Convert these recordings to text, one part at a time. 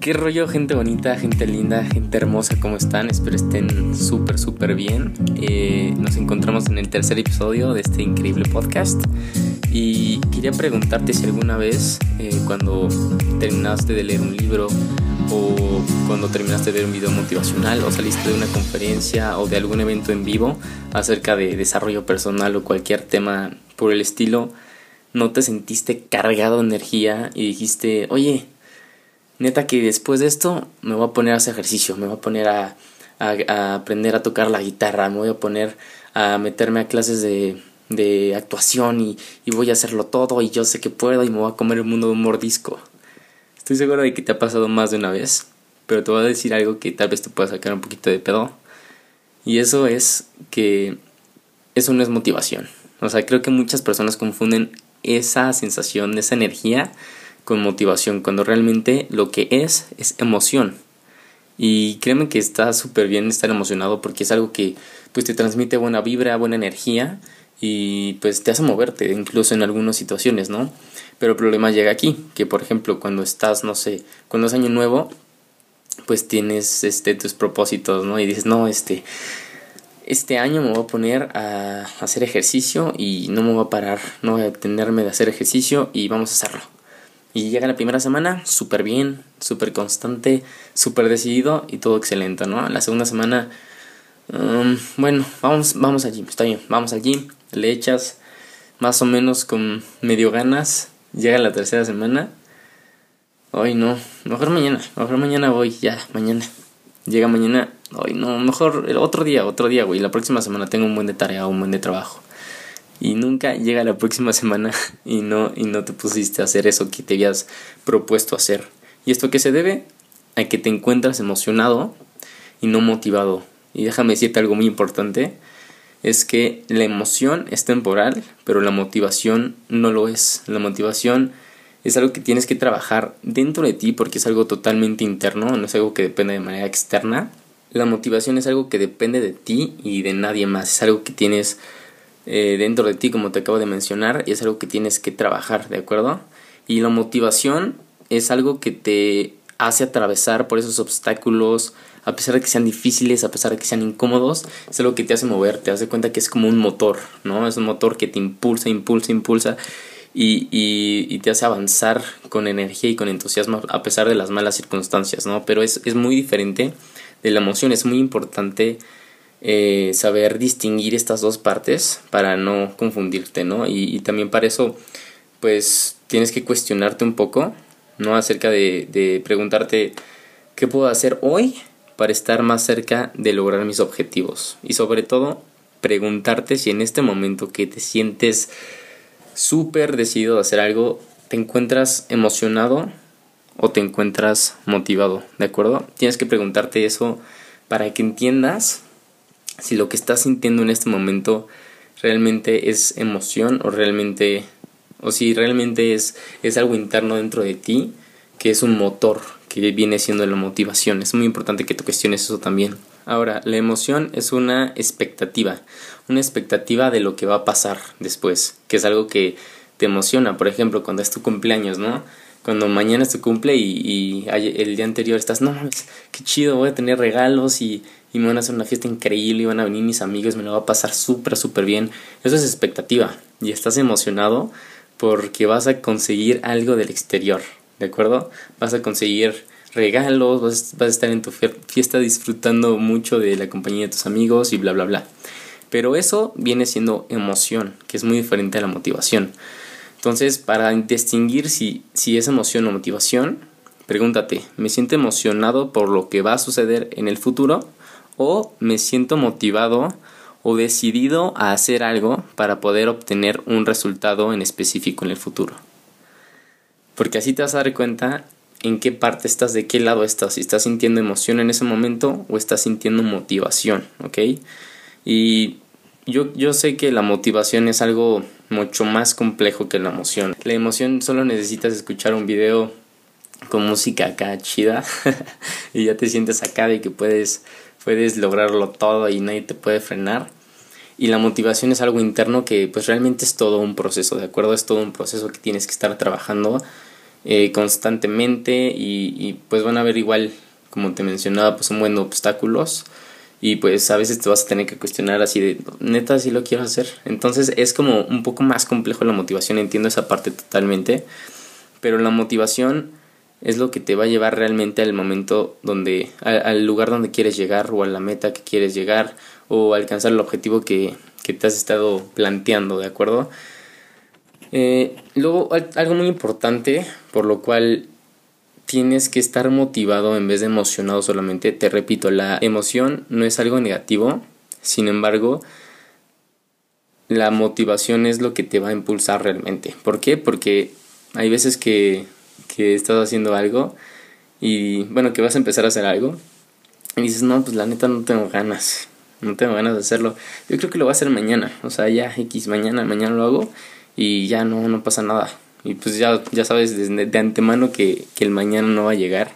¿Qué rollo, gente bonita, gente linda, gente hermosa? ¿Cómo están? Espero estén súper, súper bien. Eh, nos encontramos en el tercer episodio de este increíble podcast. Y quería preguntarte si alguna vez, eh, cuando terminaste de leer un libro, o cuando terminaste de ver un video motivacional, o saliste de una conferencia o de algún evento en vivo acerca de desarrollo personal o cualquier tema por el estilo, no te sentiste cargado de energía y dijiste, oye, neta que después de esto me voy a poner a hacer ejercicio, me voy a poner a, aprender a tocar la guitarra, me voy a poner a meterme a clases de, de actuación y, y, voy a hacerlo todo y yo sé que puedo y me voy a comer el mundo de un mordisco. Estoy seguro de que te ha pasado más de una vez, pero te voy a decir algo que tal vez te pueda sacar un poquito de pedo. Y eso es que eso no es motivación. O sea, creo que muchas personas confunden esa sensación, esa energía con motivación, cuando realmente lo que es es emoción. Y créeme que está súper bien estar emocionado porque es algo que pues te transmite buena vibra, buena energía y pues te hace moverte incluso en algunas situaciones, ¿no? Pero el problema llega aquí, que por ejemplo cuando estás, no sé, cuando es año nuevo, pues tienes este tus propósitos, ¿no? Y dices, "No, este este año me voy a poner a hacer ejercicio y no me voy a parar, no voy a tenerme de hacer ejercicio y vamos a hacerlo." Y llega la primera semana súper bien, súper constante, súper decidido y todo excelente, ¿no? La segunda semana, um, bueno, vamos, vamos al gym, está bien, vamos al gym, le echas más o menos con medio ganas, llega la tercera semana, hoy no, mejor mañana, mejor mañana voy, ya, mañana. Llega mañana, hoy no, mejor el otro día, otro día, güey, la próxima semana tengo un buen de tarea, un buen de trabajo y nunca llega la próxima semana y no, y no te pusiste a hacer eso que te habías propuesto hacer. ¿Y esto qué se debe? A que te encuentras emocionado y no motivado. Y déjame decirte algo muy importante, es que la emoción es temporal, pero la motivación no lo es. La motivación es algo que tienes que trabajar dentro de ti porque es algo totalmente interno, no es algo que depende de manera externa. La motivación es algo que depende de ti y de nadie más, es algo que tienes eh, dentro de ti, como te acabo de mencionar, y es algo que tienes que trabajar, ¿de acuerdo? Y la motivación es algo que te hace atravesar por esos obstáculos, a pesar de que sean difíciles, a pesar de que sean incómodos, es algo que te hace mover, te das cuenta que es como un motor, ¿no? Es un motor que te impulsa, impulsa, impulsa y, y, y, te hace avanzar con energía y con entusiasmo a pesar de las malas circunstancias, ¿no? Pero es, es muy diferente de la emoción, es muy importante eh, saber distinguir estas dos partes para no confundirte, ¿no? Y, también para eso, pues tienes que cuestionarte un poco, ¿no? Acerca de, de preguntarte, ¿qué puedo hacer hoy para estar más cerca de lograr mis objetivos? Y sobre todo, preguntarte si en este momento que te sientes súper decidido a hacer algo, te encuentras emocionado o te encuentras motivado, ¿de acuerdo? Tienes que preguntarte eso para que entiendas si lo que estás sintiendo en este momento realmente es emoción o realmente o si realmente es, es algo interno dentro de ti que es un motor que viene siendo la motivación. Es muy importante que tú cuestiones eso también. Ahora, la emoción es una expectativa, una expectativa de lo que va a pasar después, que es algo que te emociona. Por ejemplo, cuando es tu cumpleaños, ¿no? Cuando mañana es tu cumple y, y el día anterior estás, no mames, qué chido, voy a tener regalos y, y me van a hacer una fiesta increíble y van a venir mis amigos, me lo va a pasar súper, súper bien. Eso es expectativa y estás emocionado porque vas a conseguir algo del exterior, ¿de acuerdo? Vas a conseguir regalos, vas, vas a estar en tu fiesta disfrutando mucho de la compañía de tus amigos y bla, bla, bla. Pero eso viene siendo emoción, que es muy diferente a la motivación. Entonces, para distinguir si, si es emoción o motivación, pregúntate, ¿me siento emocionado por lo que va a suceder en el futuro? o me siento motivado o decidido a hacer algo para poder obtener un resultado en específico en el futuro. Porque así te vas a dar cuenta en qué parte estás, de qué lado estás, si estás sintiendo emoción en ese momento o estás sintiendo motivación, ¿ok? Y yo, yo sé que la motivación es algo mucho más complejo que la emoción. La emoción solo necesitas escuchar un video con música acá chida y ya te sientes acá de que puedes puedes lograrlo todo y nadie te puede frenar. Y la motivación es algo interno que pues realmente es todo un proceso, ¿de acuerdo? Es todo un proceso que tienes que estar trabajando eh, constantemente y, pues van a haber igual, como te mencionaba, pues un buen obstáculos y pues a veces te vas a tener que cuestionar así de, neta, si lo quiero hacer. Entonces es como un poco más complejo la motivación, entiendo esa parte totalmente, pero la motivación es lo que te va a llevar realmente al momento donde, al, lugar donde quieres llegar o a la meta que quieres llegar o alcanzar el objetivo que, que te has estado planteando, ¿de acuerdo? Eh, luego, algo muy importante, por lo cual tienes que estar motivado en vez de emocionado solamente. Te repito, la emoción no es algo negativo, sin embargo, la motivación es lo que te va a impulsar realmente. ¿Por qué? Porque hay veces que, que estás haciendo algo y bueno, que vas a empezar a hacer algo y dices, no, pues la neta no tengo ganas, no tengo ganas de hacerlo. Yo creo que lo voy a hacer mañana, o sea, ya X, mañana, mañana lo hago y ya no, no pasa nada y pues ya, ya sabes de, de antemano que, que, el mañana no va a llegar.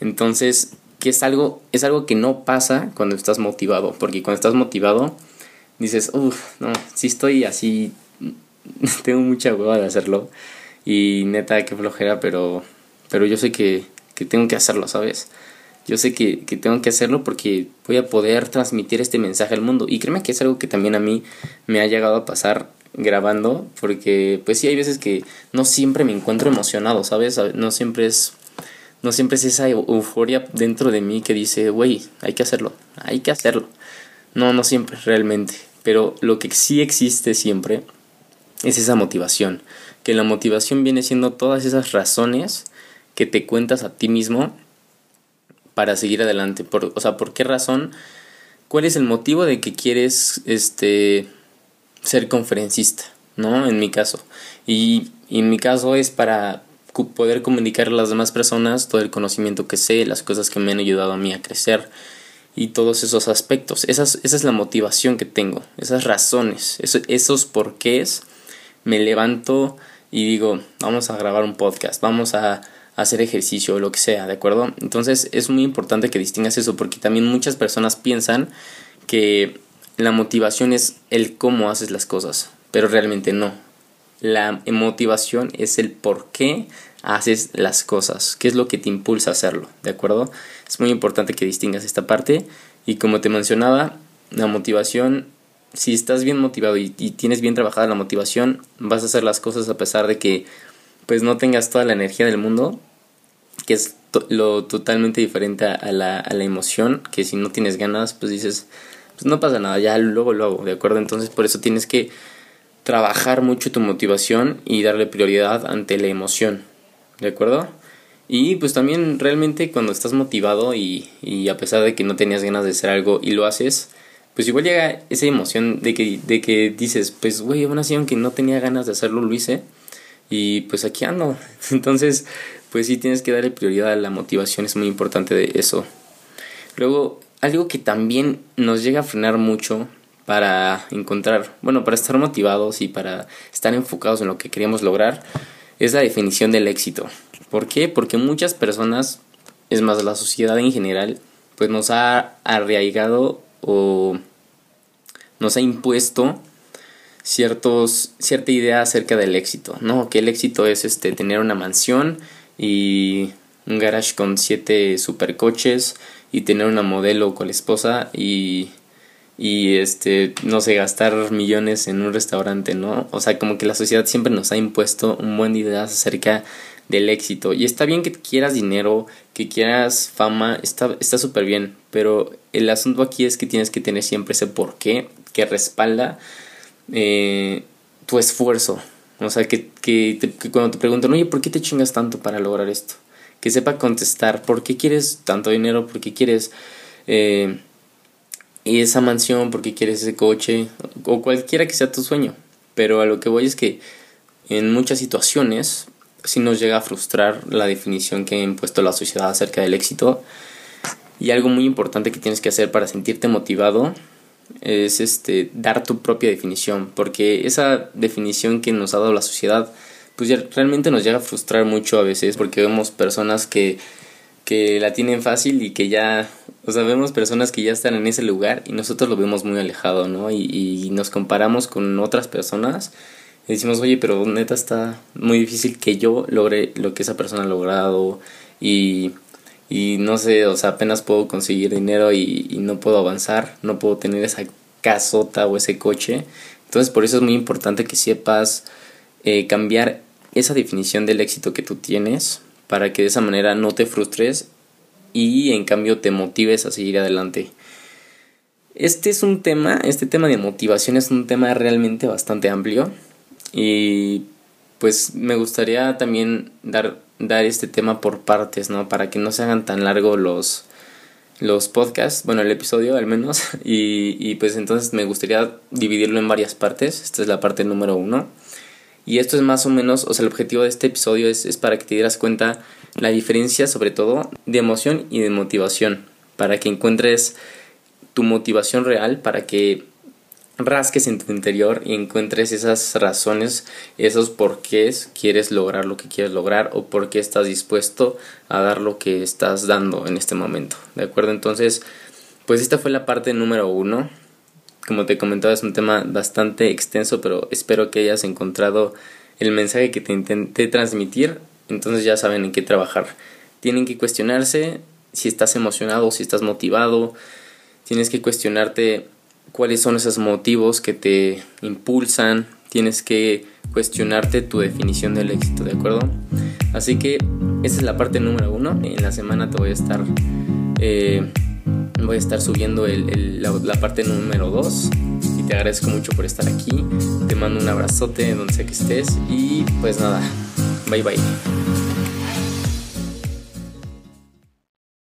Entonces, que es algo, es algo que no pasa cuando estás motivado, porque cuando estás motivado dices, uff, no, si estoy así, tengo mucha hueva de hacerlo y neta, que flojera, pero, pero yo sé que, que tengo que hacerlo, ¿sabes? Yo sé que, que, tengo que hacerlo porque voy a poder transmitir este mensaje al mundo. Y créeme que es algo que también a mí me ha llegado a pasar grabando, porque pues sí hay veces que no siempre me encuentro emocionado, ¿sabes? No siempre es no siempre es esa euforia dentro de mí que dice, güey, hay que hacerlo, hay que hacerlo. No, no siempre, realmente. Pero lo que sí existe siempre es esa motivación. Que la motivación viene siendo todas esas razones que te cuentas a ti mismo para seguir adelante. Por, o sea, ¿por qué razón? ¿Cuál es el motivo de que quieres este ser conferencista, ¿no? En mi caso. Y, en mi caso es para poder comunicar a las demás personas todo el conocimiento que sé, las cosas que me han ayudado a mí a crecer y todos esos aspectos. Esas, esa es la motivación que tengo, esas razones, esos, esos porqués. Me levanto y digo, vamos a grabar un podcast, vamos a hacer ejercicio o lo que sea, ¿de acuerdo? Entonces es muy importante que distingas eso porque también muchas personas piensan que la motivación es el cómo haces las cosas, pero realmente no. La motivación es el por qué haces las cosas, qué es lo que te impulsa a hacerlo, ¿de acuerdo? Es muy importante que distingas esta parte y como te mencionaba, la motivación, si estás bien motivado y, tienes bien trabajada la motivación, vas a hacer las cosas a pesar de que pues no tengas toda la energía del mundo, que es lo totalmente diferente a la, a la emoción, que si no tienes ganas, pues dices, pues no pasa nada, ya luego lo hago, ¿de acuerdo? Entonces por eso tienes que trabajar mucho tu motivación y darle prioridad ante la emoción, ¿de acuerdo? Y pues también realmente cuando estás motivado y, y a pesar de que no tenías ganas de hacer algo y lo haces, pues igual llega esa emoción de que, de que dices, pues güey, aún así aunque no tenía ganas de hacerlo, lo hice y pues aquí ando. Entonces, pues sí tienes que darle prioridad a la motivación, es muy importante de eso. Luego, algo que también nos llega a frenar mucho para encontrar, bueno, para estar motivados y para estar enfocados en lo que queríamos lograr, es la definición del éxito. ¿Por qué? Porque muchas personas, es más, la sociedad en general, pues nos ha arraigado o nos ha impuesto ciertos, cierta idea acerca del éxito, ¿no? Que el éxito es este, tener una mansión y un garage con siete supercoches y tener una modelo con la esposa y y este no sé gastar millones en un restaurante no o sea como que la sociedad siempre nos ha impuesto un buen ideas acerca del éxito. Y está bien que quieras dinero que quieras fama está súper bien pero el asunto aquí es que tienes que tener siempre ese porqué que respalda eh, tu esfuerzo. O sea que, que cuando te preguntan oye por qué te chingas tanto para lograr esto que sepa contestar por qué quieres tanto dinero, por qué quieres eh, esa mansión, por qué quieres ese coche, o cualquiera que sea tu sueño. Pero a lo que voy es que en muchas situaciones sí nos llega a frustrar la definición que ha impuesto la sociedad acerca del éxito. Y algo muy importante que tienes que hacer para sentirte motivado es este dar tu propia definición, porque esa definición que nos ha dado la sociedad pues ya realmente nos llega a frustrar mucho a veces porque vemos personas que, que la tienen fácil y que ya, o sea, vemos personas que ya están en ese lugar y nosotros lo vemos muy alejado, ¿no? Y, y nos comparamos con otras personas Y decimos, oye, pero neta está muy difícil que yo logre lo que esa persona ha logrado y, y no sé, o sea, apenas puedo conseguir dinero y, y no puedo avanzar, no puedo tener esa casota o ese coche. Entonces por eso es muy importante que sepas eh, cambiar esa definición del éxito que tú tienes para que de esa manera no te frustres y en cambio te motives a seguir adelante. Este es un tema, este tema de motivación es un tema realmente bastante amplio y pues me gustaría también dar, dar este tema por partes, ¿no? Para que no se hagan tan largos los, los podcasts, bueno, el episodio al menos, y, y pues entonces me gustaría dividirlo en varias partes. Esta es la parte número uno. Y esto es más o menos, o sea, el objetivo de este episodio es, es para que te dieras cuenta la diferencia sobre todo de emoción y de motivación, para que encuentres tu motivación real, para que rasques en tu interior y encuentres esas razones, esos porqués quieres lograr lo que quieres lograr o por qué estás dispuesto a dar lo que estás dando en este momento. ¿De acuerdo? Entonces, pues esta fue la parte número uno. Como te comentaba, es un tema bastante extenso, pero espero que hayas encontrado el mensaje que te intenté transmitir. Entonces ya saben en qué trabajar. Tienen que cuestionarse si estás emocionado, si estás motivado. Tienes que cuestionarte cuáles son esos motivos que te impulsan, tienes que cuestionarte tu definición del éxito, ¿de acuerdo? Así que esa es la parte número uno. En la semana te voy a estar, eh, voy a estar subiendo la, la, parte número dos. Y te agradezco mucho por estar aquí. Te mando un abrazote donde sea que estés. Y pues nada, bye bye.